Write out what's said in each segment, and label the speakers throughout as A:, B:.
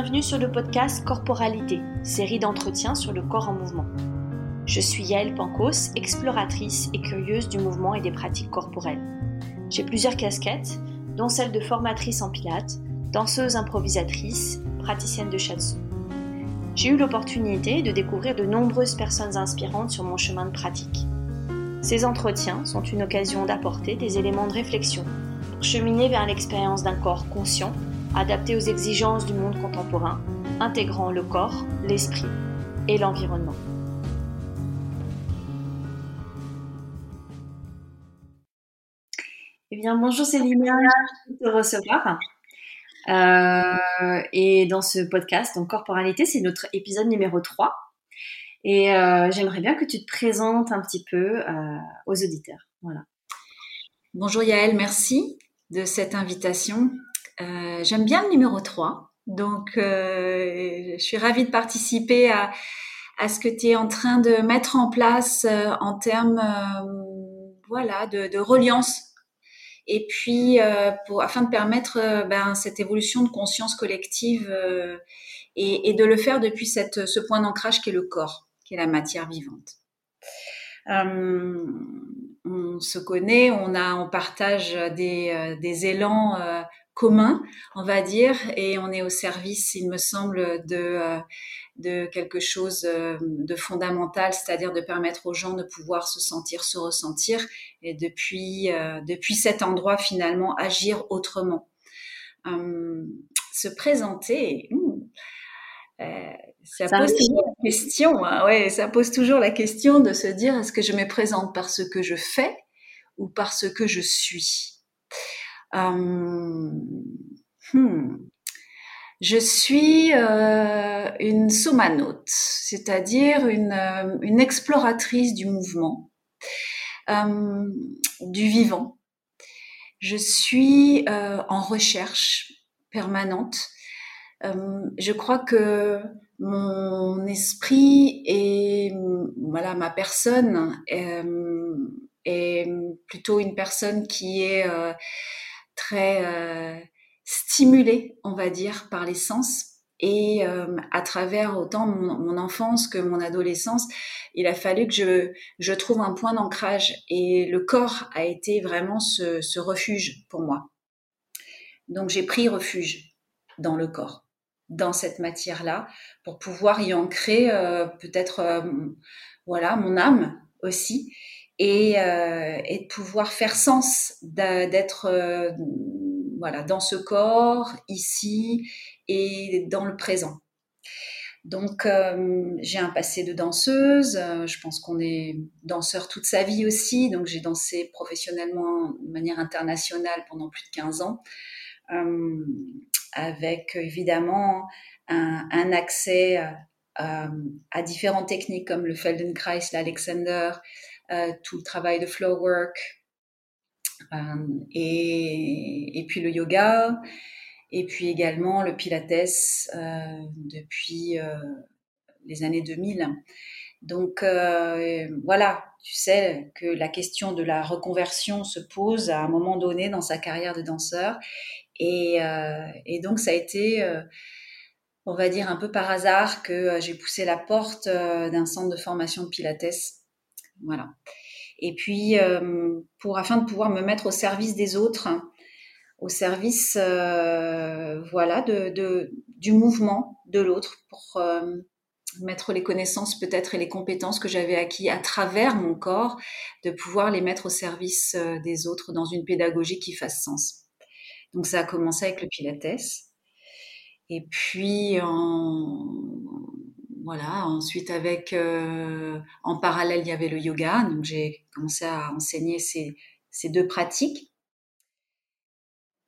A: bienvenue sur le podcast Corporalité, série d'entretiens sur le corps en mouvement. Je suis Yael Pancos, exploratrice et curieuse du mouvement et des pratiques corporelles. J'ai plusieurs casquettes, dont celle de formatrice en pilates, danseuse improvisatrice, praticienne de shiatsu. J'ai eu l'opportunité de découvrir de nombreuses personnes inspirantes sur mon chemin de pratique. Ces entretiens sont une occasion d'apporter des éléments de réflexion pour cheminer vers l'expérience d'un corps conscient adapté aux exigences du monde contemporain, intégrant le corps, l'esprit et l'environnement. Eh bien, bonjour Céline, je te recevoir. Euh, et dans ce podcast, donc Corporalité, c'est notre épisode numéro 3. Et euh, j'aimerais bien que tu te présentes un petit peu euh, aux auditeurs. Voilà.
B: Bonjour Yael, merci de cette invitation. Euh, j'aime bien le numéro 3. Donc, euh, je suis ravie de participer à, ce que tu es en train de mettre en place euh, en termes voilà, de, reliance. Et puis, pour, afin de permettre ben, cette évolution de conscience collective et, de le faire depuis ce point d'ancrage qui est le corps, qui est la matière vivante. on se connaît, on a, on partage des élans commun, on va dire, et on est au service, il me semble, de, euh, de quelque chose euh, de fondamental, c'est-à-dire de permettre aux gens de pouvoir se sentir, se ressentir, et depuis, euh, depuis cet endroit, finalement, agir autrement. se présenter, hmm, ça, pose toujours la question, hein, ouais, ça pose toujours la question de se dire est-ce que je me présente par ce que je fais ou par ce que je suis? Euh, hmm. Je suis euh, une somanote, c'est-à-dire une, euh, une, exploratrice du mouvement, du vivant. Je suis en recherche permanente. Je crois que mon esprit et voilà ma personne est plutôt une personne qui est très euh, stimulée, on va dire, par les sens. Et euh, à travers autant mon, enfance que mon adolescence, il a fallu que je, trouve un point d'ancrage. Et le corps a été vraiment ce, refuge pour moi. Donc j'ai pris refuge dans le corps, dans cette matière-là, pour pouvoir y ancrer euh, peut-être voilà mon âme aussi et, euh, et de pouvoir faire sens d'être euh, voilà dans ce corps ici et dans le présent. Donc euh, j'ai un passé de danseuse, je pense qu'on est danseur toute sa vie aussi, donc j'ai dansé professionnellement de manière internationale pendant plus de 15 ans, avec évidemment un, un accès à différentes techniques comme le Feldenkrais, l'Alexander, tout le travail de flow work euh, et, puis le yoga et puis également le pilates euh, depuis les années 2000. Donc voilà, tu sais que la question de la reconversion se pose à un moment donné dans sa carrière de danseur. Et, euh, donc ça a été, euh, on va dire un peu par hasard, que j'ai poussé la porte d'un centre de formation de Pilates voilà. Et puis, euh, pour afin de pouvoir me mettre au service des autres, au service, euh, voilà, de, du mouvement de l'autre, pour euh, mettre les connaissances peut-être et les compétences que j'avais acquis à travers mon corps, de pouvoir les mettre au service des autres dans une pédagogie qui fasse sens. Donc ça a commencé avec le Pilates. Et puis en, voilà. Ensuite, avec euh, en parallèle, il y avait le yoga. Donc, j'ai commencé à enseigner ces, ces deux pratiques.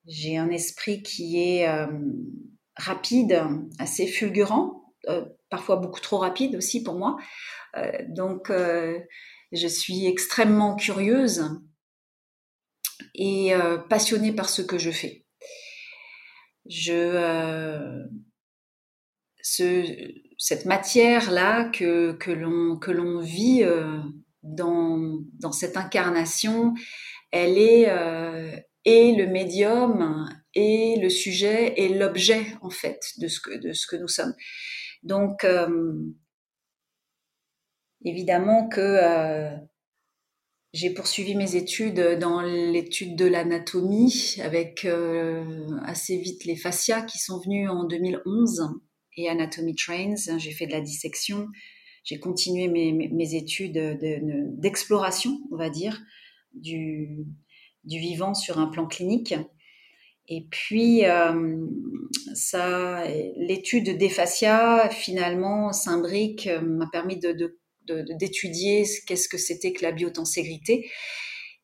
B: J'ai un esprit qui est euh, rapide, assez fulgurant, euh, parfois beaucoup trop rapide aussi pour moi. Euh, donc, euh, je suis extrêmement curieuse et euh, passionnée par ce que je fais. Je ce, cette matière-là que, que l'on vit euh, dans, dans cette incarnation, elle est euh, le médium et le sujet et l'objet en fait de ce que de ce que nous sommes. Donc euh, évidemment que j'ai poursuivi mes études dans l'étude de l'anatomie avec assez vite les fascias qui sont venus en 2011 et Anatomy Trains. J'ai fait de la dissection. J'ai continué mes, études d'exploration, on va dire, du, vivant sur un plan clinique. Et puis, euh, ça, l'étude des fascias, finalement, s'imbrique, euh, m'a permis d'étudier qu'est-ce que c'était que la biotenségrité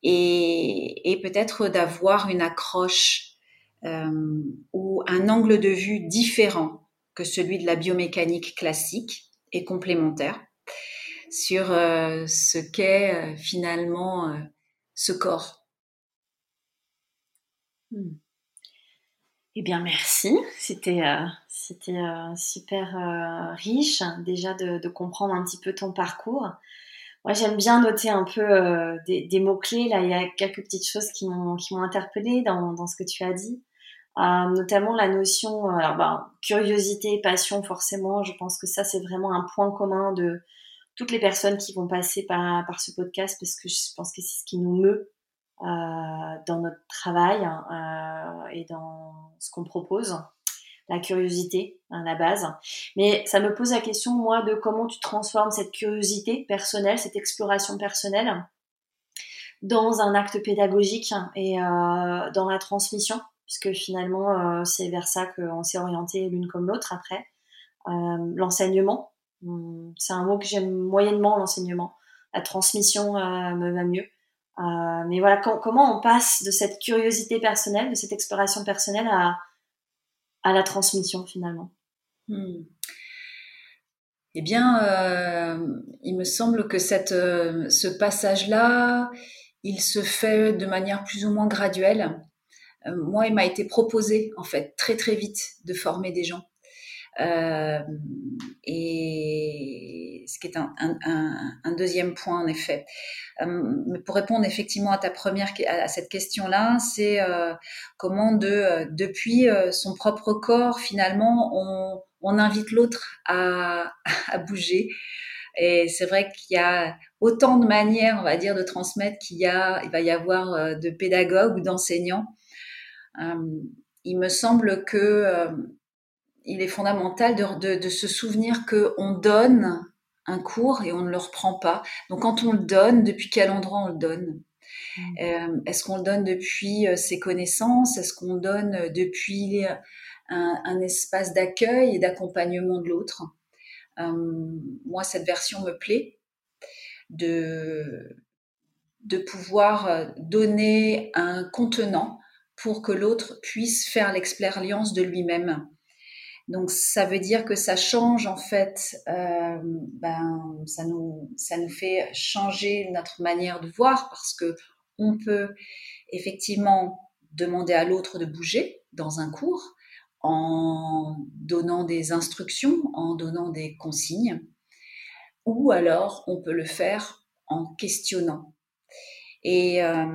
B: et, et peut-être d'avoir une accroche euh, ou un angle de vue différent que celui de la biomécanique classique et complémentaire sur ce qu'est finalement ce corps.
A: Hmm. Eh bien, merci. C'était euh, c'était euh, super euh, riche déjà de, comprendre un petit peu ton parcours. Moi, j'aime bien noter un peu des, mots-clés. Là, il y a quelques petites choses qui m'ont interpellée dans ce que tu as dit. Notamment la notion, alors bah, curiosité, passion, forcément, je pense que ça c'est vraiment un point commun de toutes les personnes qui vont passer par, par ce podcast parce que je pense que c'est ce qui nous meut euh, dans notre travail euh, et dans ce qu'on propose la curiosité à la base. Mais ça me pose la question, moi, de comment tu transformes cette curiosité personnelle, cette exploration personnelle, dans un acte pédagogique et euh, dans la transmission, puisque finalement, c'est vers ça qu'on s'est orienté l'une comme l'autre après. l'enseignement, hmm, c'est un mot que j'aime moyennement, l'enseignement. La transmission me va mieux. Euh, mais voilà, comment on passe de cette curiosité personnelle, de cette exploration personnelle à, à la transmission finalement? Hmm.
B: Eh bien, euh, il me semble que cette, euh, ce passage-là, il se fait de manière plus ou moins graduelle. Moi, il m'a été proposé, en fait, très très vite de former des gens. et ce qui est un, un, un, deuxième point, en effet. Euh, pour répondre effectivement à ta première à cette question-là, c'est euh, comment de euh, depuis son propre corps finalement on, on invite l'autre à, à, bouger. Et c'est vrai qu'il y a autant de manières, on va dire, de transmettre qu'il y a, il va y avoir de pédagogues ou d'enseignants. Il me semble que il est fondamental de, de, de se souvenir que on donne un cours et on ne le reprend pas. Donc quand on le donne, depuis quel endroit on le donne? Mmh. euh, Est-ce qu'on le donne depuis euh, ses connaissances? Est-ce qu'on le donne euh, depuis un, espace d'accueil et d'accompagnement de l'autre? Moi, cette version me plaît de, de pouvoir donner un contenant pour que l'autre puisse faire l'expérience de lui-même. Donc ça veut dire que ça change en fait, euh, ben ça nous ça nous fait changer notre manière de voir parce que on peut effectivement demander à l'autre de bouger dans un cours en donnant des instructions, en donnant des consignes, ou alors on peut le faire en questionnant. Et euh,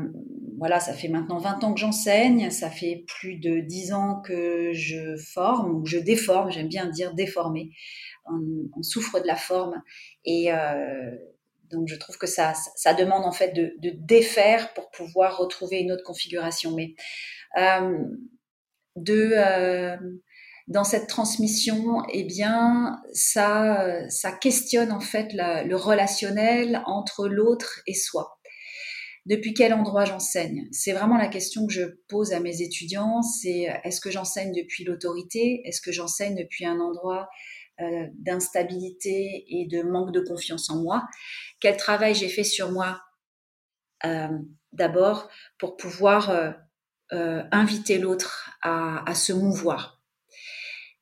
B: voilà, ça fait maintenant 20 ans que j'enseigne, ça fait plus de 10 ans que je forme ou je déforme, j'aime bien dire déformer. On, souffre de la forme et euh, donc je trouve que ça, ça demande en fait de, de, défaire pour pouvoir retrouver une autre configuration. Mais euh, de euh, dans cette transmission, eh bien, ça, ça questionne en fait le relationnel entre l'autre et soi. Depuis quel endroit j'enseigne? C'est vraiment la question que je pose à mes étudiants. C'est euh, est-ce que j'enseigne depuis l'autorité? Est-ce que j'enseigne depuis un endroit euh, d'instabilité et de manque de confiance en moi? Quel travail j'ai fait sur moi euh, d'abord pour pouvoir inviter l'autre à se mouvoir?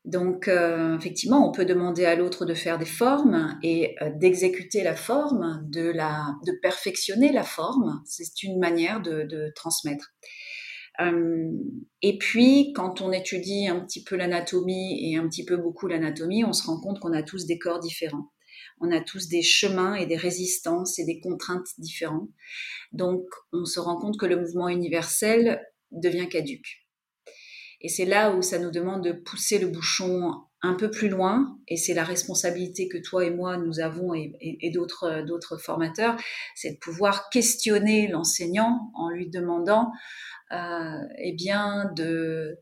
B: Donc, euh, effectivement, on peut demander à l'autre de faire des formes et euh, d'exécuter la forme, de, la, de perfectionner la forme. C'est une manière de, transmettre. Euh, et puis, quand on étudie un petit peu l'anatomie et un petit peu beaucoup l'anatomie, on se rend compte qu'on a tous des corps différents. On a tous des chemins et des résistances et des contraintes différents. Donc, on se rend compte que le mouvement universel devient caduque. Et c'est là où ça nous demande de pousser le bouchon un peu plus loin, et c'est la responsabilité que toi et moi nous avons et, d'autres d'autres formateurs, c'est de pouvoir questionner l'enseignant en lui demandant, euh, eh bien, de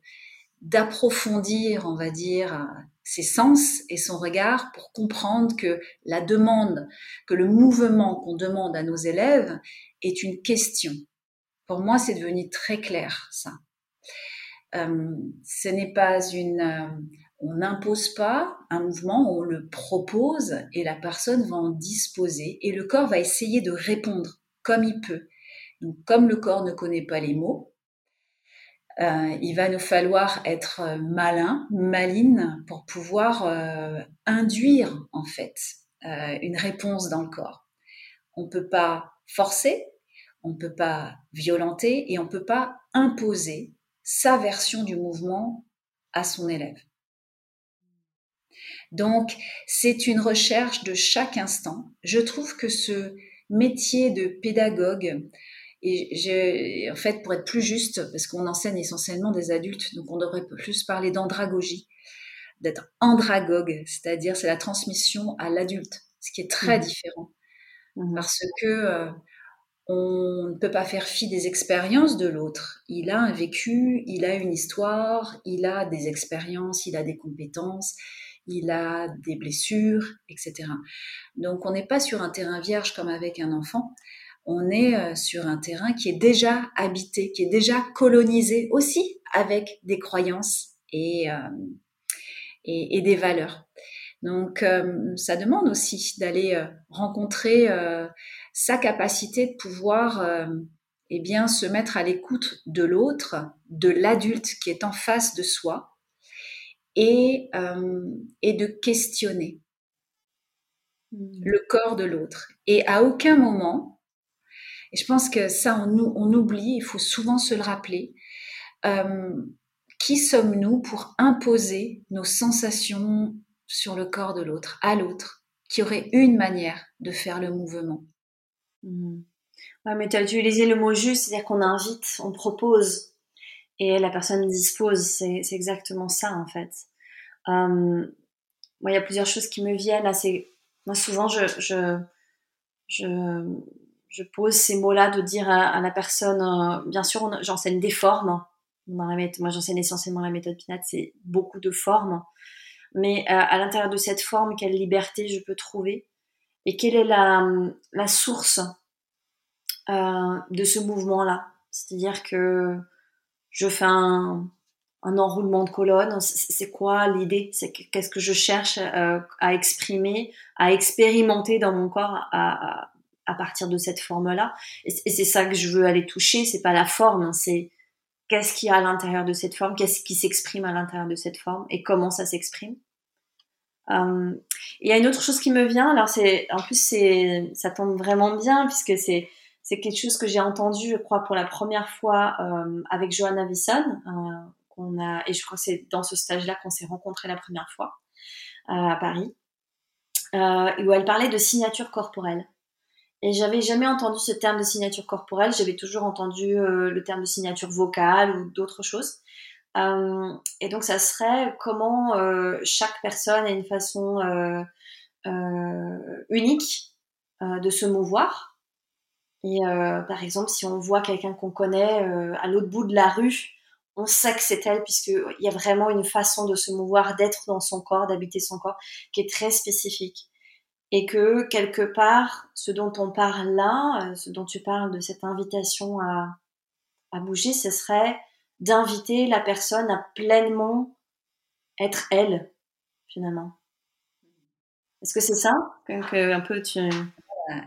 B: d'approfondir, on va dire, ses sens et son regard pour comprendre que la demande, que le mouvement qu'on demande à nos élèves est une question. Pour moi, c'est devenu très clair ça. Euh, ce n'est pas une, euh, on n'impose pas un mouvement, on le propose et la personne va en disposer et le corps va essayer de répondre comme il peut. Donc, comme le corps ne connaît pas les mots, euh, il va nous falloir être malin, maline pour pouvoir induire en fait une réponse dans le corps. On ne peut pas forcer, on ne peut pas violenter et on ne peut pas imposer sa version du mouvement à son élève. Donc, c'est une recherche de chaque instant. Je trouve que ce métier de pédagogue, et en fait, pour être plus juste, parce qu'on enseigne essentiellement des adultes, donc on devrait plus parler d'andragogie, d'être andragogue, c'est-à-dire c'est la transmission à l'adulte, ce qui est très mmh. différent, mmh. parce que euh, on ne peut pas faire fi des expériences de l'autre. Il a un vécu, il a une histoire, il a des expériences, il a des compétences, il a des blessures, etc. Donc on n'est pas sur un terrain vierge comme avec un enfant, on est euh, sur un terrain qui est déjà habité, qui est déjà colonisé aussi avec des croyances et, euh, et, des valeurs. Donc euh, ça demande aussi d'aller rencontrer sa capacité de pouvoir eh bien, se mettre à l'écoute de l'autre, de l'adulte qui est en face de soi, et, euh, et de questionner mmh. le corps de l'autre. Et à aucun moment, et je pense que ça on, on oublie, il faut souvent se le rappeler, euh, qui sommes-nous pour imposer nos sensations sur le corps de l'autre, à l'autre, qui aurait une manière de faire le mouvement?
A: Mmh. mais tu as utilisé le mot juste, c'est-à-dire qu'on invite, on propose, et la personne dispose. C'est exactement ça en fait. Moi, il y a plusieurs choses qui me viennent. moi, souvent, je, pose ces mots-là de dire à, la personne. Euh, bien sûr, j'enseigne des formes. La moi, j'enseigne essentiellement la méthode Pinat. C'est beaucoup de formes. Mais euh, à l'intérieur de cette forme, quelle liberté je peux trouver? Et quelle est la, la source de ce mouvement-là? C'est-à-dire que je fais un, enroulement de colonne. C'est quoi l'idée? Qu'est-ce que je cherche euh, à exprimer, à expérimenter dans mon corps à, partir de cette forme-là? Et, c'est ça que je veux aller toucher. C'est pas la forme, c'est qu'est-ce qu'il y a à l'intérieur de cette forme, qu'est-ce qui s'exprime à l'intérieur de cette forme? Et comment ça s'exprime? Euh, il y a une autre chose qui me vient. Alors c'est, en plus ça tombe vraiment bien puisque c'est quelque chose que j'ai entendu, je crois, pour la première fois euh, avec Johanna Visson, euh, qu'on a, et je crois que c'est dans ce stage-là qu'on s'est rencontrés la première fois à Paris, où elle parlait de signature corporelle. Et j'avais jamais entendu ce terme de signature corporelle, j'avais toujours entendu le terme de signature vocale ou d'autres choses. Et donc ça serait comment chaque personne a une façon unique de se mouvoir et euh, par exemple, si on voit quelqu'un qu'on connaît euh, à l'autre bout de la rue, on sait que c'est elle puisqu'il y a vraiment une façon de se mouvoir, d'être dans son corps, d'habiter son corps, qui est très spécifique. Et que quelque part, ce dont on parle là, euh, ce dont tu parles de cette invitation à bouger, ce serait d'inviter la personne à pleinement être elle, finalement. Est-ce que c'est ça? Que, un peu tu...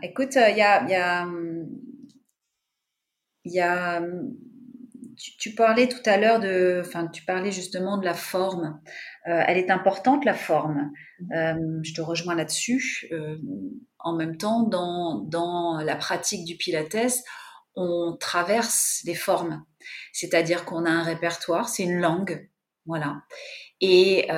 B: Écoute, il y a, y a, y a tu, parlais tout à l'heure de, enfin, tu parlais justement de la forme. Euh, elle est importante la forme. Euh, je te rejoins là-dessus. Euh, en même temps, dans, dans la pratique du Pilates, on traverse les formes. C'est-à-dire qu'on a un répertoire, c'est une langue, voilà, et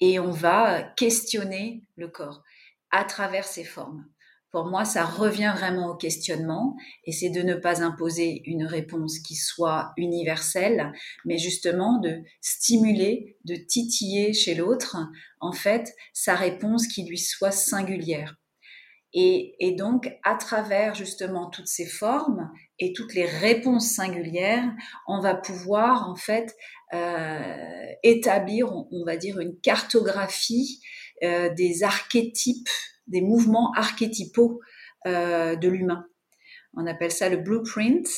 B: et on va questionner le corps à travers ces formes pour moi, ça revient vraiment au questionnement et c'est de ne pas imposer une réponse qui soit universelle, mais justement de stimuler, de titiller chez l'autre, en fait, sa réponse qui lui soit singulière. Et, donc, à travers justement toutes ces formes et toutes les réponses singulières, on va pouvoir en fait euh, établir, on, va dire, une cartographie euh, des archétypes des mouvements archétypaux euh, de l'humain. On appelle ça le blueprint,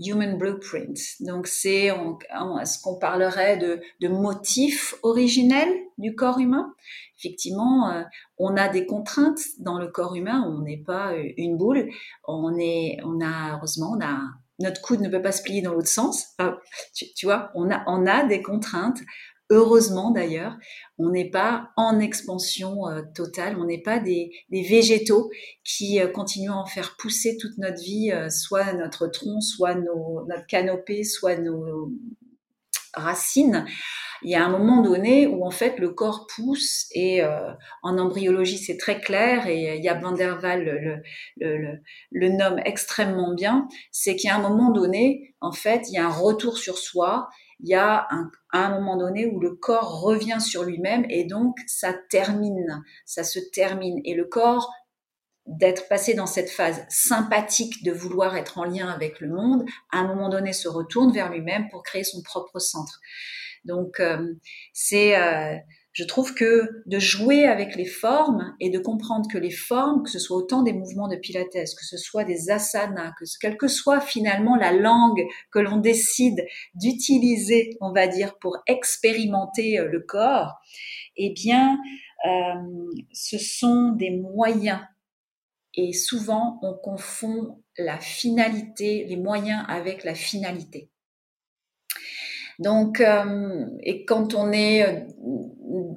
B: human blueprint. Donc c'est ce qu'on parlerait de, de motifs originels du corps humain. Effectivement, euh, on a des contraintes dans le corps humain. On n'est pas euh, une boule. On est, on a heureusement, on a notre coude ne peut pas se plier dans l'autre sens. tu, tu, vois, on a, on a des contraintes. Heureusement d'ailleurs, on n'est pas en expansion euh, totale, on n'est pas des, végétaux qui continuent à en faire pousser toute notre vie, soit notre tronc, soit notre canopée, soit nos racines. Il y a un moment donné où en fait le corps pousse et en embryologie c'est très clair et il y a Van der Waal le, le, le nomme extrêmement bien, c'est qu'il y a un moment donné en fait il y a un retour sur soi il y a un, un moment donné où le corps revient sur lui-même et donc ça termine, ça se termine. Et le corps, d'être passé dans cette phase sympathique de vouloir être en lien avec le monde, à un moment donné se retourne vers lui-même pour créer son propre centre. Donc euh, c'est euh, je trouve que de jouer avec les formes et de comprendre que les formes, que ce soit autant des mouvements de pilates, que ce soit des asanas, que quelle que soit finalement la langue que l'on décide d'utiliser, on va dire, pour expérimenter euh, le corps, eh bien, ce sont des moyens. Et souvent, on confond la finalité, les moyens avec la finalité. Donc, euh, et quand on est euh,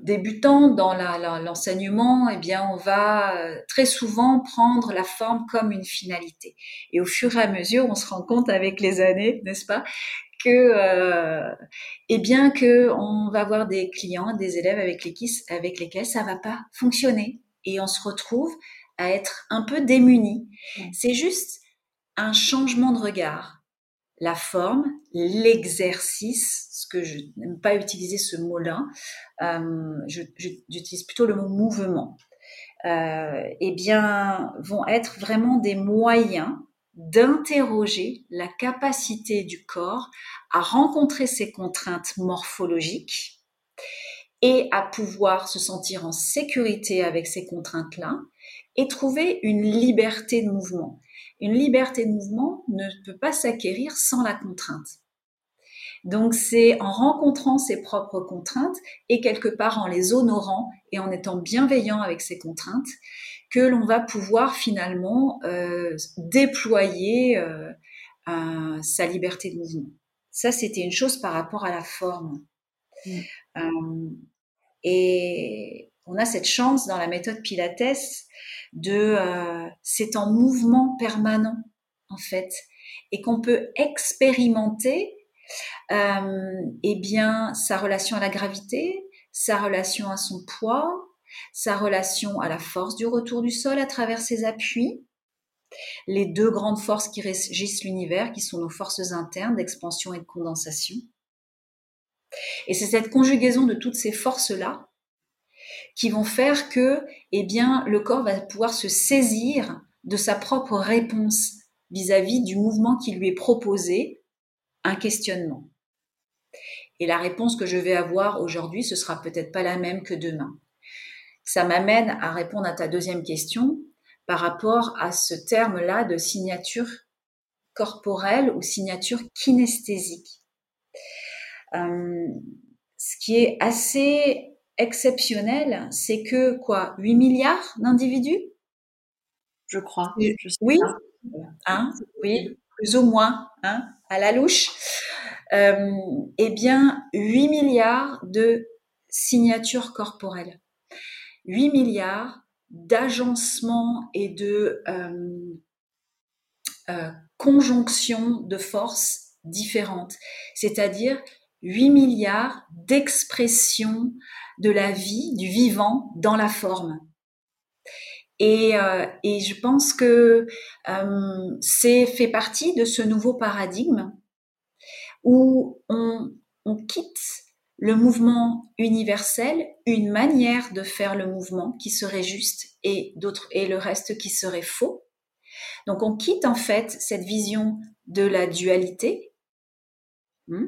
B: débutant dans l'enseignement, eh bien, on va euh, très souvent prendre la forme comme une finalité. Et au fur et à mesure, on se rend compte avec les années, n'est-ce pas, que, euh, eh bien, que on va avoir des clients, des élèves avec lesquels, avec lesquels ça va pas fonctionner, et on se retrouve à être un peu démunis. C'est juste un changement de regard la forme, l'exercice, ce que je n'aime pas utiliser ce mot-là, euh, j'utilise plutôt le mot mouvement, euh, eh bien, vont être vraiment des moyens d'interroger la capacité du corps à rencontrer ses contraintes morphologiques et à pouvoir se sentir en sécurité avec ces contraintes-là et trouver une liberté de mouvement. Une liberté de mouvement ne peut pas s'acquérir sans la contrainte. Donc c'est en rencontrant ses propres contraintes et quelque part en les honorant et en étant bienveillant avec ces contraintes que l'on va pouvoir finalement euh, déployer euh, sa liberté de mouvement. Ça, c'était une chose par rapport à la forme. Mmh. Euh, et on a cette chance dans la méthode Pilates de euh, c'est en mouvement permanent en fait et qu'on peut expérimenter euh, eh bien sa relation à la gravité, sa relation à son poids, sa relation à la force du retour du sol à travers ses appuis, les deux grandes forces qui régissent l'univers, qui sont nos forces internes d'expansion et de condensation. Et c'est cette conjugaison de toutes ces forces-là qui vont faire que, eh bien, le corps va pouvoir se saisir de sa propre réponse vis-à-vis du mouvement qui lui est proposé, un questionnement. Et la réponse que je vais avoir aujourd'hui, ce sera peut-être pas la même que demain. Ça m'amène à répondre à ta deuxième question par rapport à ce terme-là de signature corporelle ou signature kinesthésique. Euh, ce qui est assez exceptionnel, c'est que quoi 8 milliards d'individus?
A: Je crois.
B: oui, hein, oui, plus ou moins, hein, à la louche. Euh, eh bien, 8 milliards de signatures corporelles. 8 milliards d'agencements et de euh, euh, conjonctions de forces différentes. C'est-à-dire 8 milliards d'expressions de la vie, du vivant dans la forme. Et, euh, et je pense que euh, c'est fait partie de ce nouveau paradigme où on, on quitte le mouvement universel, une manière de faire le mouvement qui serait juste et d'autres et le reste qui serait faux. Donc on quitte en fait cette vision de la dualité hmm,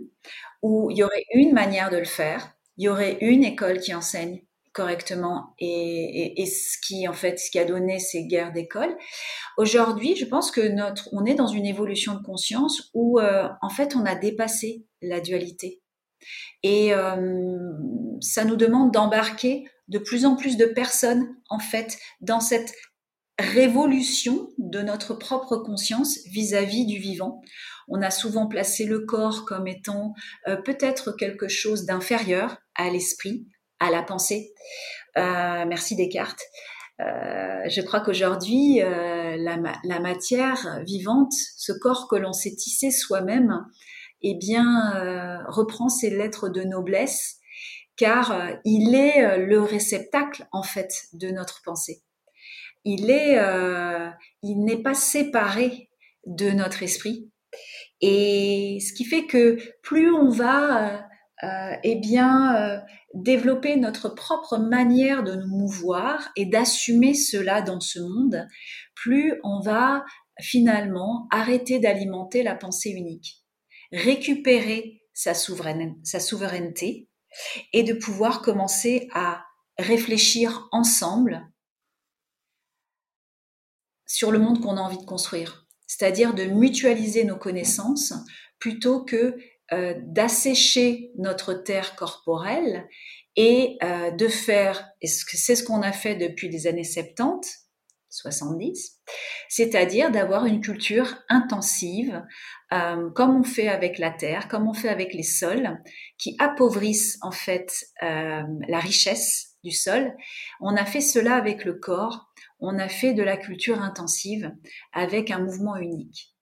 B: où il y aurait une manière de le faire, il y aurait une école qui enseigne correctement et, ce qui en fait ce qui a donné ces guerres d'école. Aujourd'hui, je pense que notre on est dans une évolution de conscience où euh, en fait on a dépassé la dualité et euh, ça nous demande d'embarquer de plus en plus de personnes en fait dans cette révolution de notre propre conscience vis-à-vis du vivant. On a souvent placé le corps comme étant euh, peut-être quelque chose d'inférieur à l'esprit, à la pensée. Euh, merci Descartes. Euh, je crois qu'aujourd'hui, euh, la, la, matière vivante, ce corps que l'on s'est tissé soi-même, eh bien, euh, reprend ses lettres de noblesse, car il est le réceptacle en fait de notre pensée. Il est, il n'est pas séparé de notre esprit, et ce qui fait que plus on va euh, eh bien, euh, développer notre propre manière de nous mouvoir et d'assumer cela dans ce monde, plus on va finalement arrêter d'alimenter la pensée unique, récupérer sa, sa souveraineté et de pouvoir commencer à réfléchir ensemble sur le monde qu'on a envie de construire, c'est-à-dire de mutualiser nos connaissances plutôt que euh, d'assécher notre terre corporelle et euh, de faire, et c'est ce qu'on a fait depuis les années 70, 70, c'est-à-dire d'avoir une culture intensive, euh, comme on fait avec la terre, comme on fait avec les sols, qui appauvrissent en fait la richesse du sol. On a fait cela avec le corps, on a fait de la culture intensive avec un mouvement unique.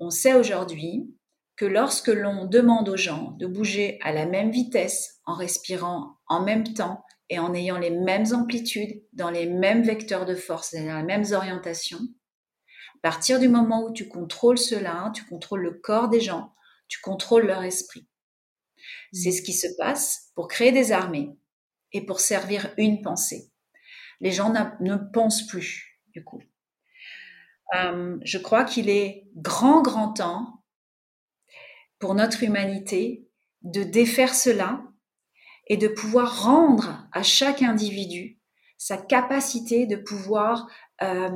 B: On sait aujourd'hui que lorsque l'on demande aux gens de bouger à la même vitesse, en respirant en même temps et en ayant les mêmes amplitudes, dans les mêmes vecteurs de force et dans les mêmes orientations, à partir du moment où tu contrôles cela, tu contrôles le corps des gens, tu contrôles leur esprit. C'est ce qui se passe pour créer des armées et pour servir une pensée. Les gens ne pensent plus, du coup. Euh, je crois qu'il est grand, grand temps notre humanité de défaire cela et de pouvoir rendre à chaque individu sa capacité de pouvoir euh,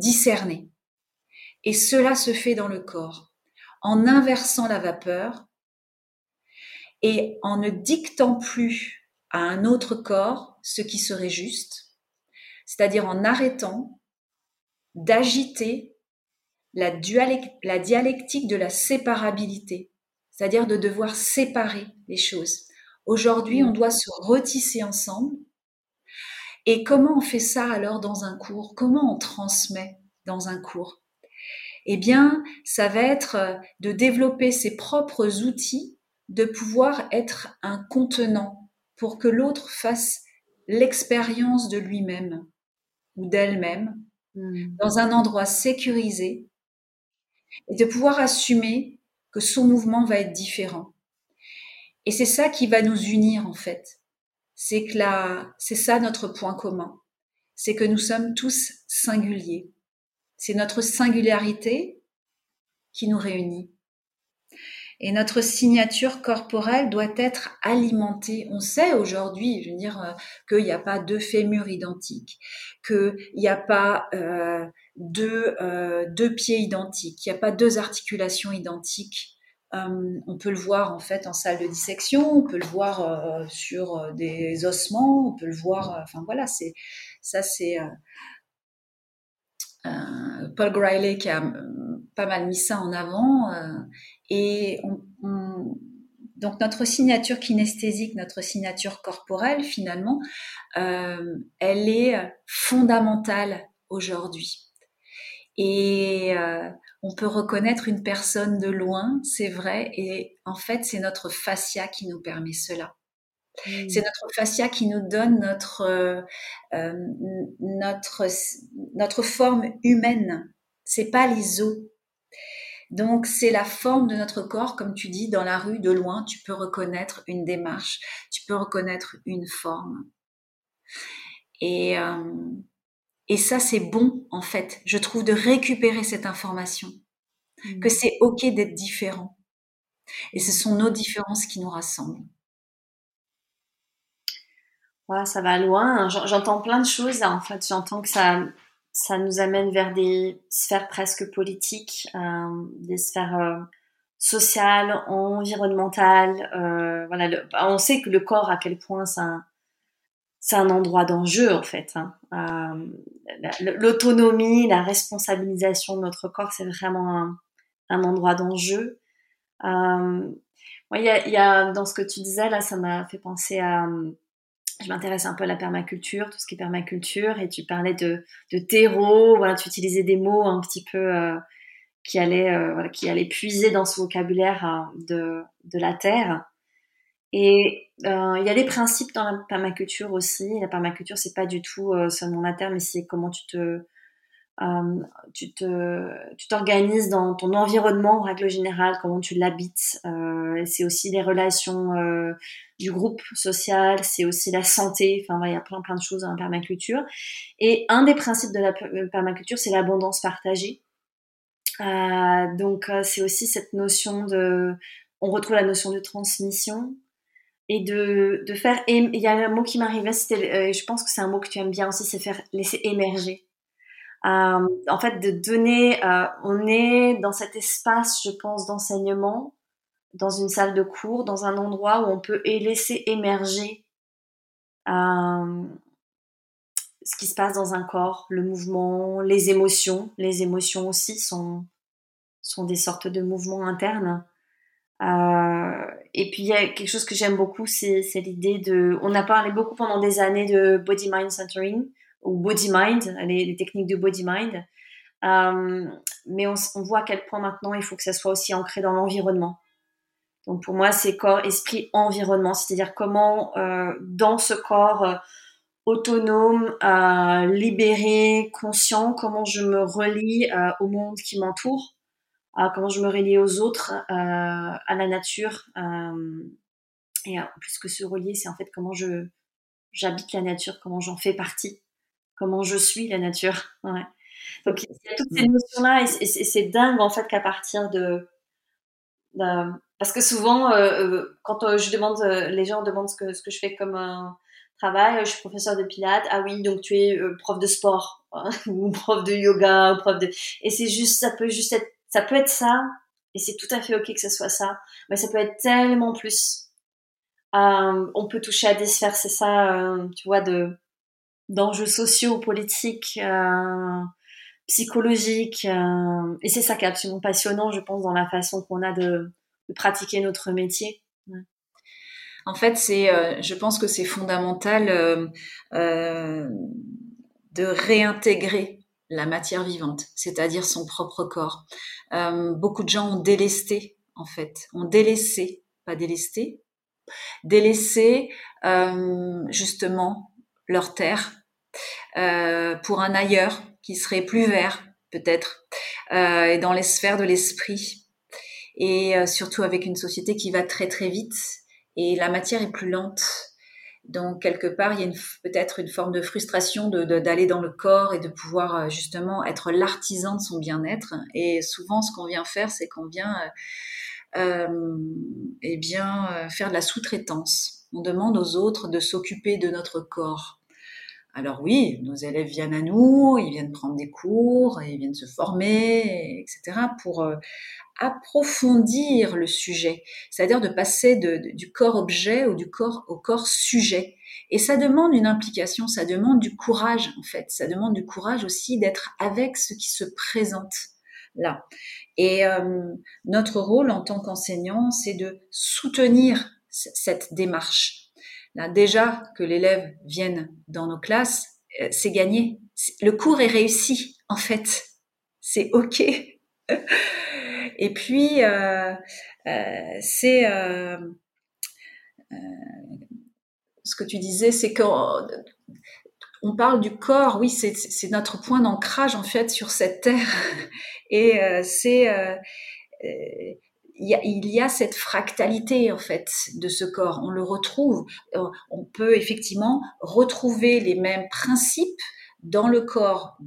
B: discerner. Et cela se fait dans le corps, en inversant la vapeur et en ne dictant plus à un autre corps ce qui serait juste, c'est-à-dire en arrêtant d'agiter la, la dialectique de la séparabilité, c'est-à-dire de devoir séparer les choses. Aujourd'hui, on doit se retisser ensemble. Et comment on fait ça alors dans un cours? Comment on transmet dans un cours? Eh bien, ça va être euh, de développer ses propres outils, de pouvoir être un contenant pour que l'autre fasse l'expérience de lui-même ou d'elle-même mmh. dans un endroit sécurisé et de pouvoir assumer que son mouvement va être différent. Et c'est ça qui va nous unir en fait. C'est que là, c'est ça notre point commun. C'est que nous sommes tous singuliers. C'est notre singularité qui nous réunit. Et notre signature corporelle doit être alimentée. On sait aujourd'hui, je veux dire, euh, qu'il n'y a pas deux fémurs identiques, qu'il n'y a pas euh, deux, euh, deux pieds identiques, il n'y a pas deux articulations identiques. Euh, on peut le voir en fait en salle de dissection, on peut le voir euh, sur des ossements, on peut le voir. enfin voilà, c'est ça, c'est Paul Griley qui a pas mal mis ça en avant. et donc notre signature kinesthésique, notre signature corporelle, finalement, elle est fondamentale aujourd'hui. Et euh, on peut reconnaître une personne de loin, c'est vrai, et en fait c'est notre fascia qui nous permet cela. Mm. C'est notre fascia qui nous donne notre, euh, euh, notre, notre forme humaine. C'est pas les os. Donc c'est la forme de notre corps, comme tu dis, dans la rue, de loin, tu peux reconnaître une démarche, tu peux reconnaître une forme. Et, euh, et ça, c'est bon, en fait, je trouve, de récupérer cette information, mm. que c'est OK d'être différent. Et ce sont nos différences qui nous rassemblent.
A: Ouais, ça va loin. J'entends plein de choses. En fait, j'entends que ça, ça nous amène vers des sphères presque politiques, euh, des sphères euh, sociales, environnementales. Euh, voilà, on sait que le corps, à quel point un, c'est un endroit d'enjeu en fait. Hein. Euh, l'autonomie, la responsabilisation de notre corps, c'est vraiment un, endroit d'enjeu. Euh, y, a, dans ce que tu disais là, ça m'a fait penser à je m'intéresse un peu à la permaculture, tout ce qui est permaculture, et tu parlais de, terreau, voilà, tu utilisais des mots un petit peu euh, qui allaient, euh, qui allaient puiser dans ce vocabulaire euh, de, de la terre. Et euh, il y a des principes dans la permaculture aussi. La permaculture, c'est pas du tout seulement la terre, mais c'est comment tu te euh, tu te, tu t'organises dans ton environnement en règle générale, comment tu l'habites. Euh, c'est aussi les relations euh, du groupe social, c'est aussi la santé. Enfin, il y a plein plein de choses dans la permaculture. Et un des principes de la permaculture, c'est l'abondance partagée. Euh, donc, euh, c'est aussi cette notion de, on retrouve la notion de transmission et de, de faire. Il y a un mot qui m'arrivait, c'était, je pense que c'est un mot que tu aimes bien aussi, c'est faire laisser émerger. Euh, en fait, de donner, euh, on est dans cet espace, je pense, d'enseignement, dans une salle de cours, dans un endroit où on peut laisser émerger euh, ce qui se passe dans un corps, le mouvement, les émotions. Les émotions aussi sont, sont des sortes de mouvements internes. Euh, et puis il y a quelque chose que j'aime beaucoup, c'est l'idée de. On a parlé beaucoup pendant des années de body mind centering, ou body mind, les, techniques de body mind. Euh, mais on, voit à quel point maintenant il faut que ça soit aussi ancré dans l'environnement. Donc pour moi, c'est corps, esprit, environnement, c'est-à-dire comment euh, dans ce corps euh, autonome, libéré, conscient, comment je me relie au monde qui m'entoure, comment je me relie aux autres, à la nature. et plus que se relier, c'est en fait comment je j'habite la nature, comment j'en fais partie comment je suis la nature. Ouais. Donc il y a toutes ces notions-là et c'est dingue en fait qu'à partir de, parce que souvent euh, euh, quand euh, je demande, les gens demandent ce que ce que je fais comme un travail, je suis professeur de pilates. Ah oui, donc tu es prof de sport hein, ou prof de yoga, ou prof de et c'est juste ça peut juste être ça peut être ça et c'est tout à fait ok que ce soit ça, mais ça peut être tellement plus. on peut toucher à des sphères, c'est ça, tu vois de d'enjeux sociaux, politiques, euh, psychologiques. Euh, et c'est ça qui est absolument passionnant, je pense, dans la façon qu'on a de, pratiquer notre métier.
B: En fait, c'est, euh, je pense que c'est fondamental euh, euh, de réintégrer la matière vivante, c'est-à-dire son propre corps. beaucoup de gens ont délesté, en fait, ont délaissé, pas délesté, délaissé justement leur terre euh, pour un ailleurs qui serait plus vert peut-être euh, et dans les sphères de l'esprit et euh, surtout avec une société qui va très très vite et la matière est plus lente donc quelque part il y a peut-être une forme de frustration d'aller dans le corps et de pouvoir euh, justement être l'artisan de son bien-être et souvent ce qu'on vient faire c'est qu'on vient euh, eh bien faire de la sous-traitance on demande aux autres de s'occuper de notre corps alors oui, nos élèves viennent à nous, ils viennent prendre des cours, ils viennent se former, etc., pour euh, approfondir le sujet, c'est-à-dire de passer du corps objet ou du corps au corps sujet. Et ça demande une implication, ça demande du courage en fait, ça demande du courage aussi d'être avec ce qui se présente là. Et euh, notre rôle en tant qu'enseignant, c'est de soutenir cette démarche déjà que l'élève vienne dans nos classes, euh, c'est gagné. Le cours est réussi, en fait. C'est OK. Et puis, euh, euh, c'est ce que tu disais, c'est qu'on on parle du corps, oui, c'est notre point d'ancrage en fait sur cette terre. Et euh, c'est euh, il y, a, cette fractalité en fait de ce corps. On le retrouve. On peut effectivement retrouver les mêmes principes dans le corps,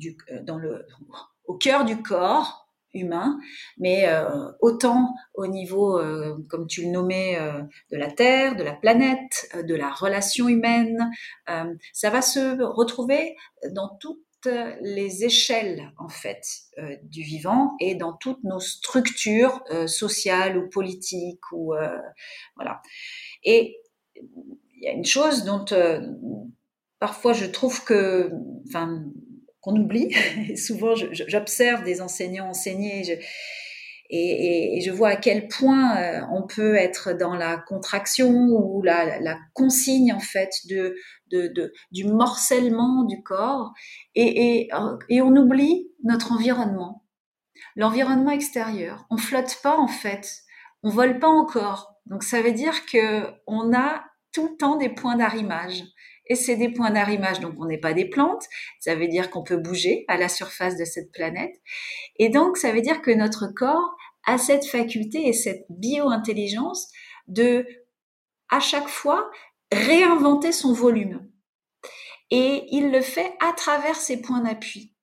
B: au cœur du corps, humain, mais euh, autant au niveau, euh, comme tu le nommais, euh, de la Terre, de la planète, de la relation humaine. ça va se retrouver dans toutes les échelles en fait du vivant et dans toutes nos structures sociales ou politiques ou voilà. Et il y a une chose dont parfois je trouve que, qu'on oublie. souvent, j'observe des enseignants enseigner et, je vois à quel point euh, on peut être dans la contraction ou la, consigne en fait de, du morcellement du corps et, et on oublie notre environnement, l'environnement extérieur. On flotte pas en fait, on vole pas encore. Donc ça veut dire que on a tout le temps des points d'arrimage et c'est des points d'arrimage. Donc, on n'est pas des plantes. Ça veut dire qu'on peut bouger à la surface de cette planète. Et donc, ça veut dire que notre corps a cette faculté et cette bio-intelligence de, à chaque fois, réinventer son volume. Et il le fait à travers ses points d'appui.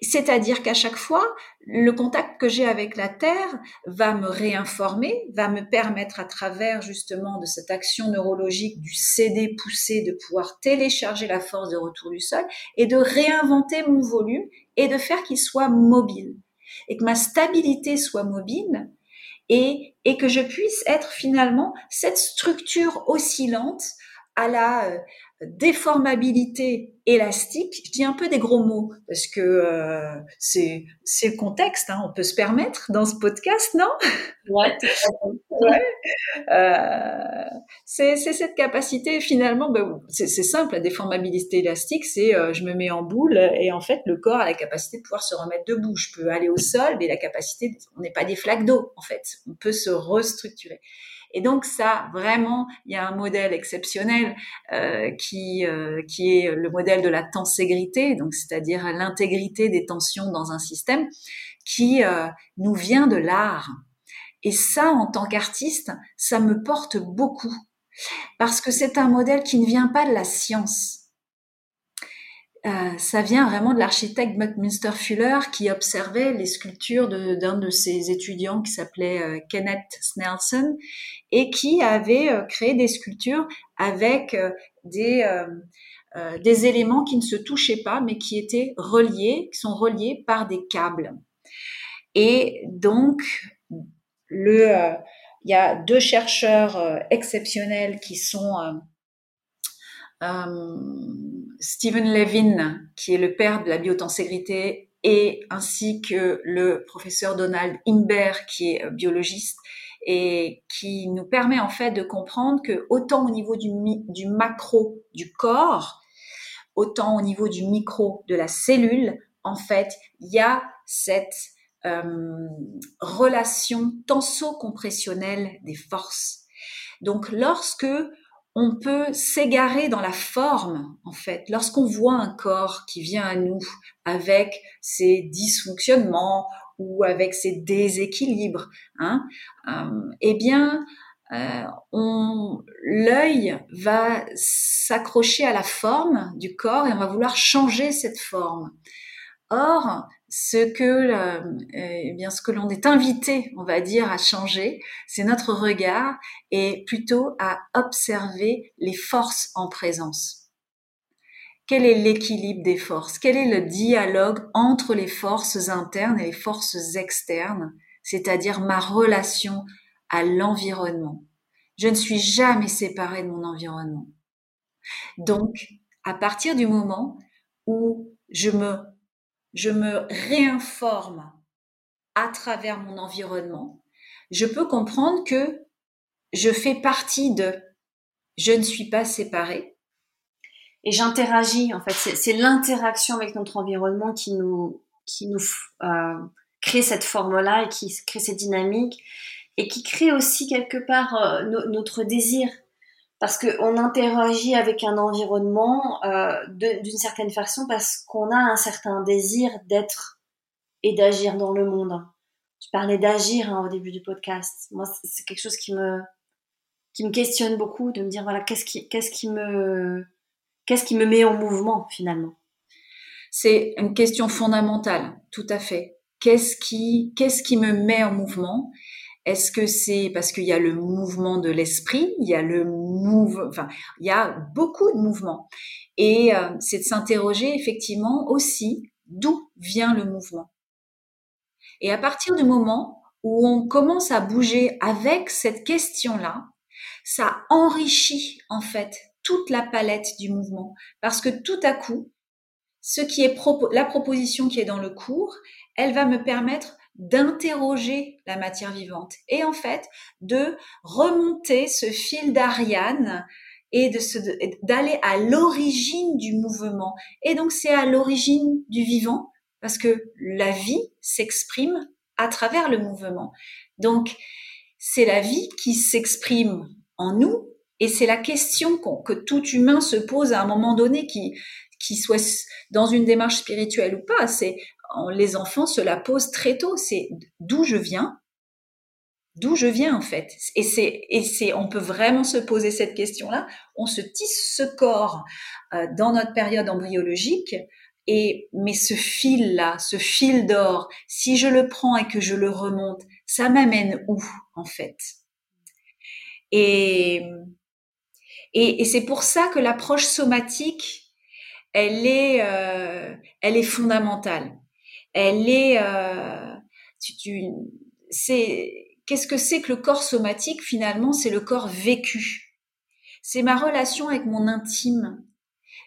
B: C'est-à-dire qu'à chaque fois, le contact que j'ai avec la Terre va me réinformer, va me permettre à travers justement de cette action neurologique du CD poussé de pouvoir télécharger la force de retour du sol et de réinventer mon volume et de faire qu'il soit mobile. Et que ma stabilité soit mobile et, et que je puisse être finalement cette structure oscillante à la, euh, déformabilité élastique, je dis un peu des gros mots parce que euh, c'est c'est le contexte, hein, on peut se permettre dans ce podcast, non?
A: Ouais.
B: ouais. Euh, c'est cette capacité finalement, ben, c'est simple, la déformabilité élastique, c'est euh, je me mets en boule et en fait le corps a la capacité de pouvoir se remettre debout. Je peux aller au sol, mais la capacité, on n'est pas des flaques d'eau en fait, on peut se restructurer. Et donc ça, vraiment, il y a un modèle exceptionnel euh, qui, euh, qui est le modèle de la tenségrité, donc c'est-à-dire l'intégrité des tensions dans un système, qui euh, nous vient de l'art. Et ça, en tant qu'artiste, ça me porte beaucoup, parce que c'est un modèle qui ne vient pas de la science. Ça vient vraiment de l'architecte Buckminster Fuller qui observait les sculptures d'un de, ses étudiants qui s'appelait Kenneth Snelson et qui avait euh, créé des sculptures avec des, des éléments qui ne se touchaient pas mais qui étaient reliés, qui sont reliés par des câbles. Et donc, le, il y a deux chercheurs exceptionnels qui sont Stephen Levin, qui est le père de la biotenségrité, et ainsi que le professeur Donald Inber, qui est euh, biologiste, et qui nous permet en fait de comprendre que autant au niveau du, macro du corps, autant au niveau du micro de la cellule, en fait, il y a cette euh, relation tenso-compressionnelle des forces. Donc, lorsque on peut s'égarer dans la forme, en fait. Lorsqu'on voit un corps qui vient à nous avec ses dysfonctionnements ou avec ses déséquilibres, hein, euh, eh bien, euh, l'œil va s'accrocher à la forme du corps et on va vouloir changer cette forme. Or, ce que, euh, eh bien, ce que l'on est invité, on va dire, à changer, c'est notre regard et plutôt à observer les forces en présence. Quel est l'équilibre des forces? Quel est le dialogue entre les forces internes et les forces externes, c'est-à-dire ma relation à l'environnement Je ne suis jamais séparée de mon environnement. Donc, à partir du moment où je me je me réinforme à travers mon environnement, je peux comprendre que je fais partie de, je ne suis pas séparée.
A: Et j'interagis, en fait, c'est l'interaction avec notre environnement qui nous, qui nous euh, crée cette forme-là et qui crée cette dynamique et qui crée aussi quelque part euh, notre désir parce qu'on interagit avec un environnement euh, d'une certaine façon parce qu'on a un certain désir d'être et d'agir dans le monde. Tu parlais d'agir hein, au début du podcast. Moi, c'est quelque chose qui me qui me questionne beaucoup, de me dire voilà qu'est-ce qui qu'est-ce qui me qu'est-ce qui me met en mouvement finalement?
B: C'est une question fondamentale, tout à fait. Qu'est-ce qui qu'est-ce qui me met en mouvement? Est-ce que c'est parce qu'il y a le mouvement de l'esprit, il y a le mouvement, enfin, il y a beaucoup de mouvements. Et euh, c'est de s'interroger effectivement aussi d'où vient le mouvement? Et à partir du moment où on commence à bouger avec cette question-là, ça enrichit en fait toute la palette du mouvement parce que tout à coup, ce qui est la proposition qui est dans le cours, elle va me permettre d'interroger la matière vivante et en fait de remonter ce fil d'Ariane et d'aller à l'origine du mouvement. Et donc c'est à l'origine du vivant parce que la vie s'exprime à travers le mouvement. Donc c'est la vie qui s'exprime en nous et c'est la question que tout humain se pose à un moment donné qui qui soit dans une démarche spirituelle ou pas, c'est les enfants se la posent très tôt. C'est d'où je viens, d'où je viens en fait. Et c'est et c'est on peut vraiment se poser cette question-là. On se tisse ce corps euh, dans notre période embryologique. Et mais ce fil-là, ce fil d'or, si je le prends et que je le remonte, ça m'amène où en fait? Et et, et c'est pour ça que l'approche somatique, elle est, euh, elle est fondamentale elle est, euh, tu, c'est, qu'est-ce que c'est que le corps somatique finalement? C'est le corps vécu. C'est ma relation avec mon intime.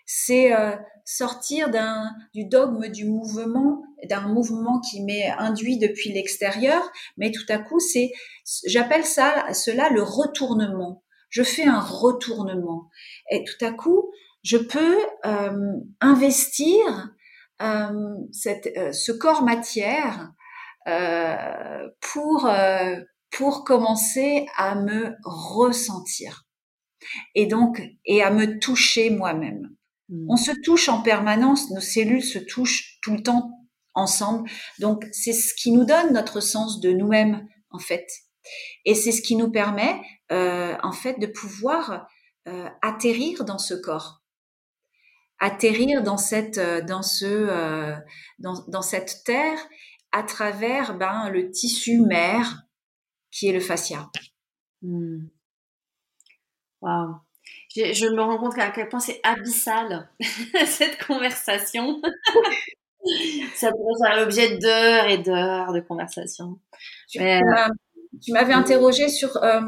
B: C'est euh, sortir d'un du dogme du mouvement, d'un mouvement qui m'est induit depuis l'extérieur, mais tout à coup c'est, j'appelle ça cela le retournement. Je fais un retournement et tout à coup je peux euh, investir euh, cette, euh, ce corps matière euh, pour pour commencer à me ressentir et donc et à me toucher moi-même. Hmm. On se touche en permanence, nos cellules se touchent tout le temps ensemble. Donc c'est ce qui nous donne notre sens de nous-mêmes en fait, et c'est ce qui nous permet euh, en fait de pouvoir euh, atterrir dans ce corps atterrir dans cette euh, dans ce euh, dans, dans, cette terre à travers ben, le tissu mère qui est le fascia.
A: Hmm. Waouh. Je, je, me rends compte à quel point c'est abyssal cette conversation. Ça pourrait faire l'objet d'heures et d'heures de conversation.
B: Tu, m'avais interrogé sur euh,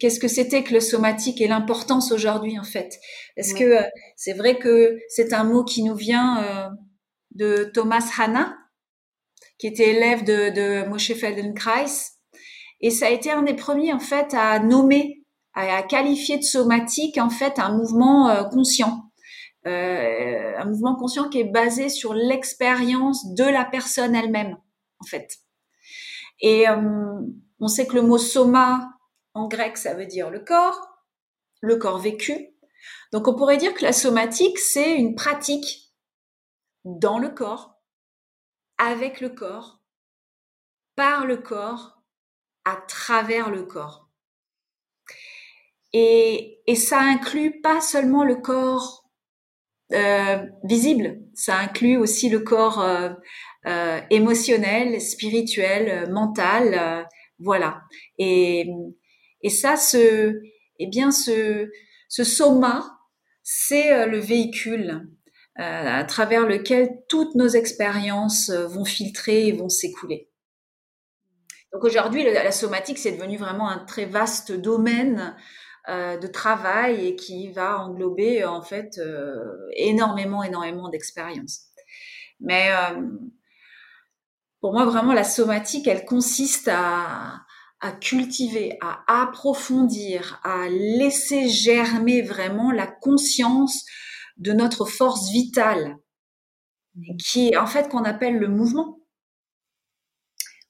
B: qu'est-ce que c'était que le somatique et l'importance aujourd'hui en fait Est-ce que euh, c'est vrai que c'est un mot qui nous vient euh, de Thomas Hanna, qui était élève de, de Moshe Feldenkrais, et ça a été un des premiers en fait à nommer, à, qualifier de somatique en fait un mouvement euh, conscient. un mouvement conscient qui est basé sur l'expérience de la personne elle-même, en fait. Et on sait que le mot soma en grec, ça veut dire le corps, le corps vécu. Donc on pourrait dire que la somatique, c'est une pratique dans le corps, avec le corps, par le corps, à travers le corps. Et, ça inclut pas seulement le corps euh, visible, ça inclut aussi le corps euh, euh, émotionnel, spirituel, mental, voilà. Et, et ça, ce, eh bien, ce, ce soma, c'est euh, le véhicule euh, à travers lequel toutes nos expériences euh, vont filtrer et vont s'écouler. Donc aujourd'hui, la somatique, c'est devenu vraiment un très vaste domaine de travail et qui va englober en fait énormément, énormément d'expériences. Mais pour moi, vraiment, la somatique, elle consiste à, à cultiver, à approfondir, à laisser germer vraiment la conscience de notre force vitale, qui est en fait qu'on appelle le mouvement.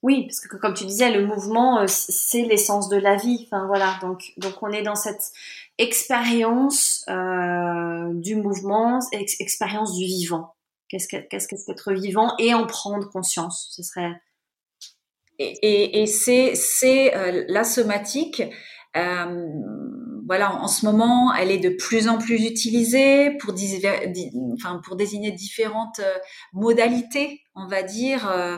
A: Oui, parce que comme tu disais, le mouvement, c'est l'essence de la vie. Enfin voilà, donc donc on est dans cette expérience du mouvement, expérience du vivant. Qu'est-ce qu'est-ce qu'être vivant et en prendre conscience. Ce serait
B: et, et, c'est c'est euh, la somatique. Euh, voilà, en, ce moment, elle est de plus en plus utilisée pour, enfin, pour désigner différentes euh, modalités, on va dire, euh,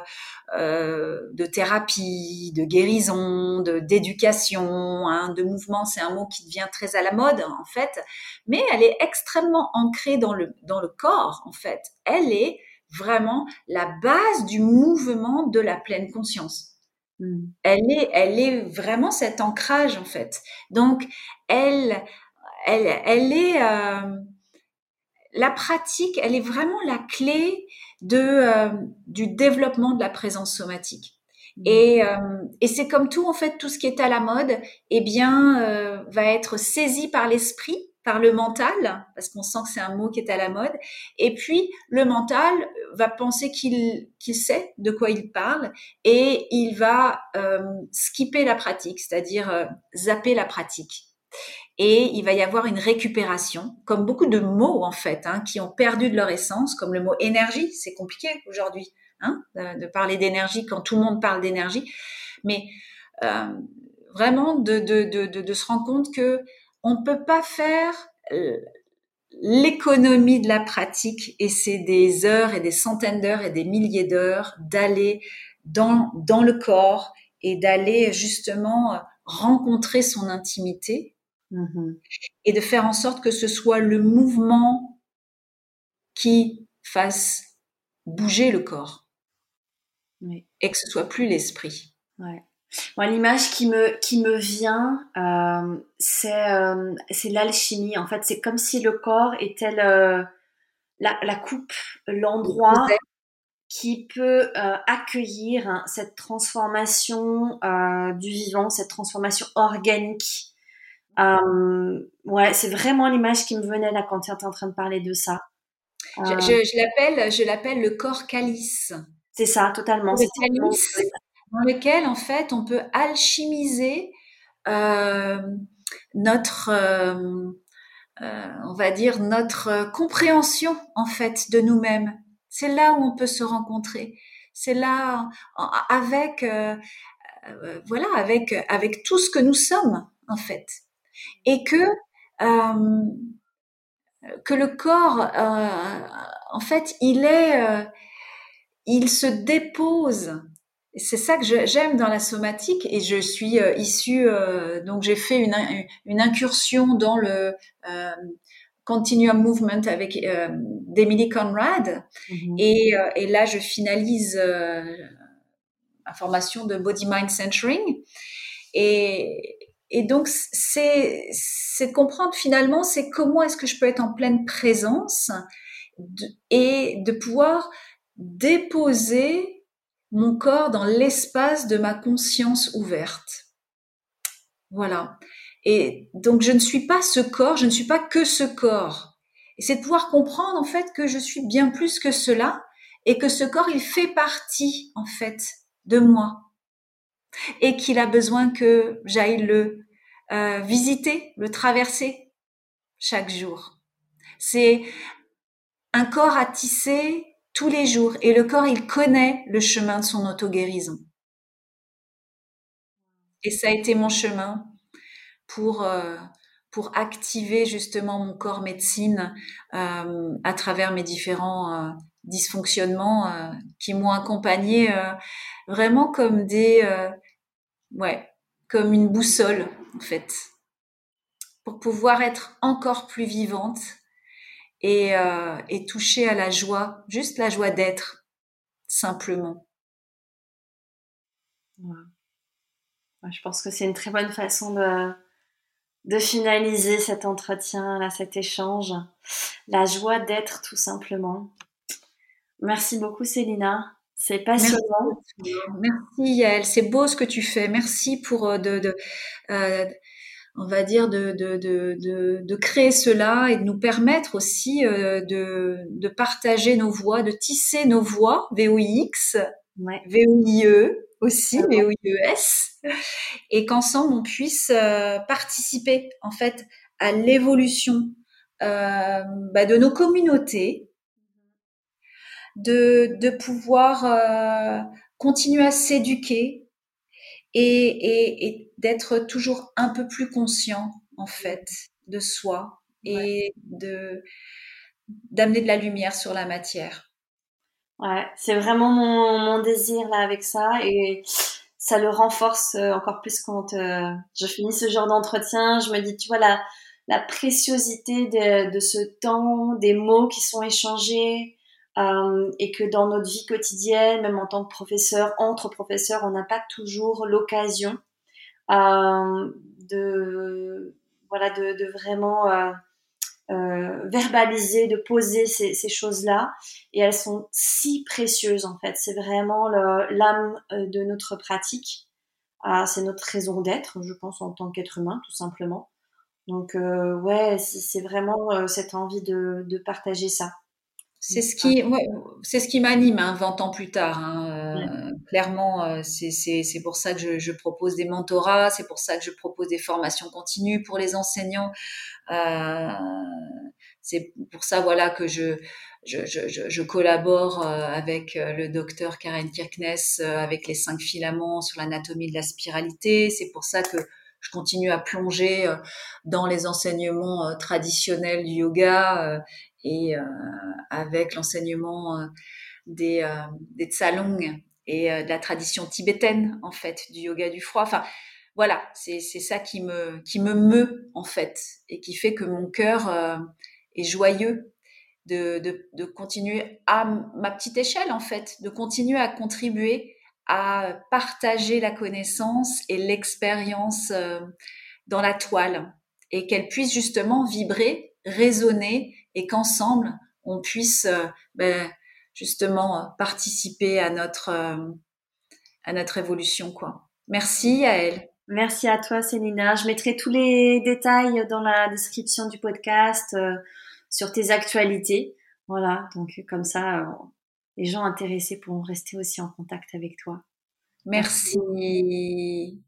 B: euh, de thérapie, de guérison, de d'éducation, hein, de mouvement. C'est un mot qui devient très à la mode, en fait, mais elle est extrêmement ancrée dans le dans le corps, en fait. Elle est vraiment la base du mouvement de la pleine conscience. Mm. Elle est, elle est vraiment cet ancrage en fait. Donc, elle, elle, elle est euh, la pratique. Elle est vraiment la clé de euh, du développement de la présence somatique. Mm. Et, euh, et c'est comme tout en fait, tout ce qui est à la mode, eh bien, va être saisi par l'esprit par le mental, parce qu'on sent que c'est un mot qui est à la mode, et puis le mental va penser qu'il qu'il sait de quoi il parle, et il va skipper la pratique, c'est-à-dire zapper la pratique. Et il va y avoir une récupération, comme beaucoup de mots en fait, hein, qui ont perdu de leur essence, comme le mot énergie, c'est compliqué aujourd'hui hein, de, parler d'énergie quand tout le monde parle d'énergie, mais euh, vraiment de, se rendre compte que on ne peut pas faire euh, l'économie de la pratique et c'est des heures et des centaines d'heures et des milliers d'heures d'aller dans le corps et d'aller justement rencontrer son intimité mm-hmm. et de faire en sorte que ce soit le mouvement qui fasse bouger le corps et que ce soit plus l'esprit.
A: Ouais. L'image qui me, qui me vient, euh, c'est, euh, c'est l'alchimie. En fait, c'est comme si le corps était le, la, la coupe, l'endroit qui peut euh, accueillir hein, cette transformation euh, du vivant, cette transformation organique. Euh, ouais, c'est vraiment l'image qui me venait là quand tu étais en train de parler de ça.
B: Je, je, je l'appelle, je l'appelle le corps calice.
A: C'est ça, totalement. Le
B: calice, dans lequel en fait on peut alchimiser euh, notre, euh, euh, on va dire notre compréhension en fait de nous-mêmes. C'est là où on peut se rencontrer. C'est là avec voilà avec avec tout ce que nous sommes en fait et que que le corps en fait il est il se dépose. C'est ça que j'aime dans la somatique et je suis euh, issue euh, donc j'ai fait une, une, incursion dans le euh, continuum movement avec euh, d'Emily Conrad. Mm-hmm. et, euh, et, là je finalise ma formation de body mind centering. Et, et donc c'est de comprendre finalement c'est comment est-ce que je peux être en pleine présence et de pouvoir déposer mon corps dans l'espace de ma conscience ouverte. Voilà. Et donc je ne suis pas ce corps, je ne suis pas que ce corps. Et c'est de pouvoir comprendre en fait que je suis bien plus que cela et que ce corps il fait partie en fait de moi et qu'il a besoin que j'aille le euh, visiter, le traverser chaque jour. C'est un corps à tisser tous les jours et le corps, il connaît le chemin de son auto-guérison. Et ça a été mon chemin pour, euh, pour activer justement mon corps médecine euh, à travers mes différents dysfonctionnements qui m'ont accompagné vraiment comme des ouais comme une boussole en fait pour pouvoir être encore plus vivante et, euh, et toucher à la joie, juste la joie d'être, simplement.
A: Je pense que c'est une très bonne façon de, de finaliser cet entretien, là, cet échange. La joie d'être, tout simplement. Merci beaucoup, Célina. C'est passionnant.
B: Merci, Yael. C'est beau ce que tu fais. Merci pour euh, de, de euh, on va dire, de, de, de, de, créer cela et de nous permettre aussi euh, de, de partager nos voix, de tisser nos voix VOIX
A: ouais.
B: V-O-I-E aussi, ah V-O-I-E-S, et qu'ensemble on puisse participer en fait à l'évolution bah, de nos communautés, de, de pouvoir continuer à s'éduquer et, et, et d'être toujours un peu plus conscient en fait de soi et de d'amener de la lumière sur la matière.
A: Ouais, c'est vraiment mon, mon, désir là avec ça et ça le renforce euh, encore plus quand euh, je finis ce genre d'entretien. Je me dis, tu vois, la, la préciosité de, de ce temps, des mots qui sont échangés, euh, et que dans notre vie quotidienne, même en tant que professeur, entre professeurs, on n'a pas toujours l'occasion euh, de voilà de, de vraiment euh, euh, verbaliser, de poser ces, ces choses-là, et elles sont si précieuses en fait. C'est vraiment l'âme euh, de notre pratique. C'est notre raison d'être, je pense, en tant qu'être humain, tout simplement. Donc ouais, c'est vraiment cette envie de, de partager ça.
B: C'est ce qui, ouais, c'est ce qui m'anime hein, 20 ans plus tard. Hein, euh, clairement, euh, c'est pour ça que je, je, propose des mentorats, c'est pour ça que je propose des formations continues pour les enseignants. Euh, c'est pour ça, voilà, que je je, je, je collabore euh, avec euh, le docteur Karen Kirkness avec les cinq filaments sur l'anatomie de la spiralité. C'est pour ça que je continue à plonger dans les enseignements traditionnels du yoga et euh, avec l'enseignement euh, des, euh, des tsalong et de la tradition tibétaine en fait du yoga du froid. Enfin, voilà, c'est ça qui me qui me meut en fait et qui fait que mon cœur est joyeux de, de, de, continuer à ma petite échelle en fait, de continuer à contribuer à partager la connaissance et l'expérience dans la toile et qu'elle puisse justement vibrer, résonner et qu'ensemble on puisse euh, ben, justement euh, participer à notre euh, à notre évolution quoi. Merci à elle.
A: Merci à toi Célina. Je mettrai tous les détails dans la description du podcast sur tes actualités. Voilà, donc comme ça les gens intéressés pourront rester aussi en contact avec toi.
B: Merci.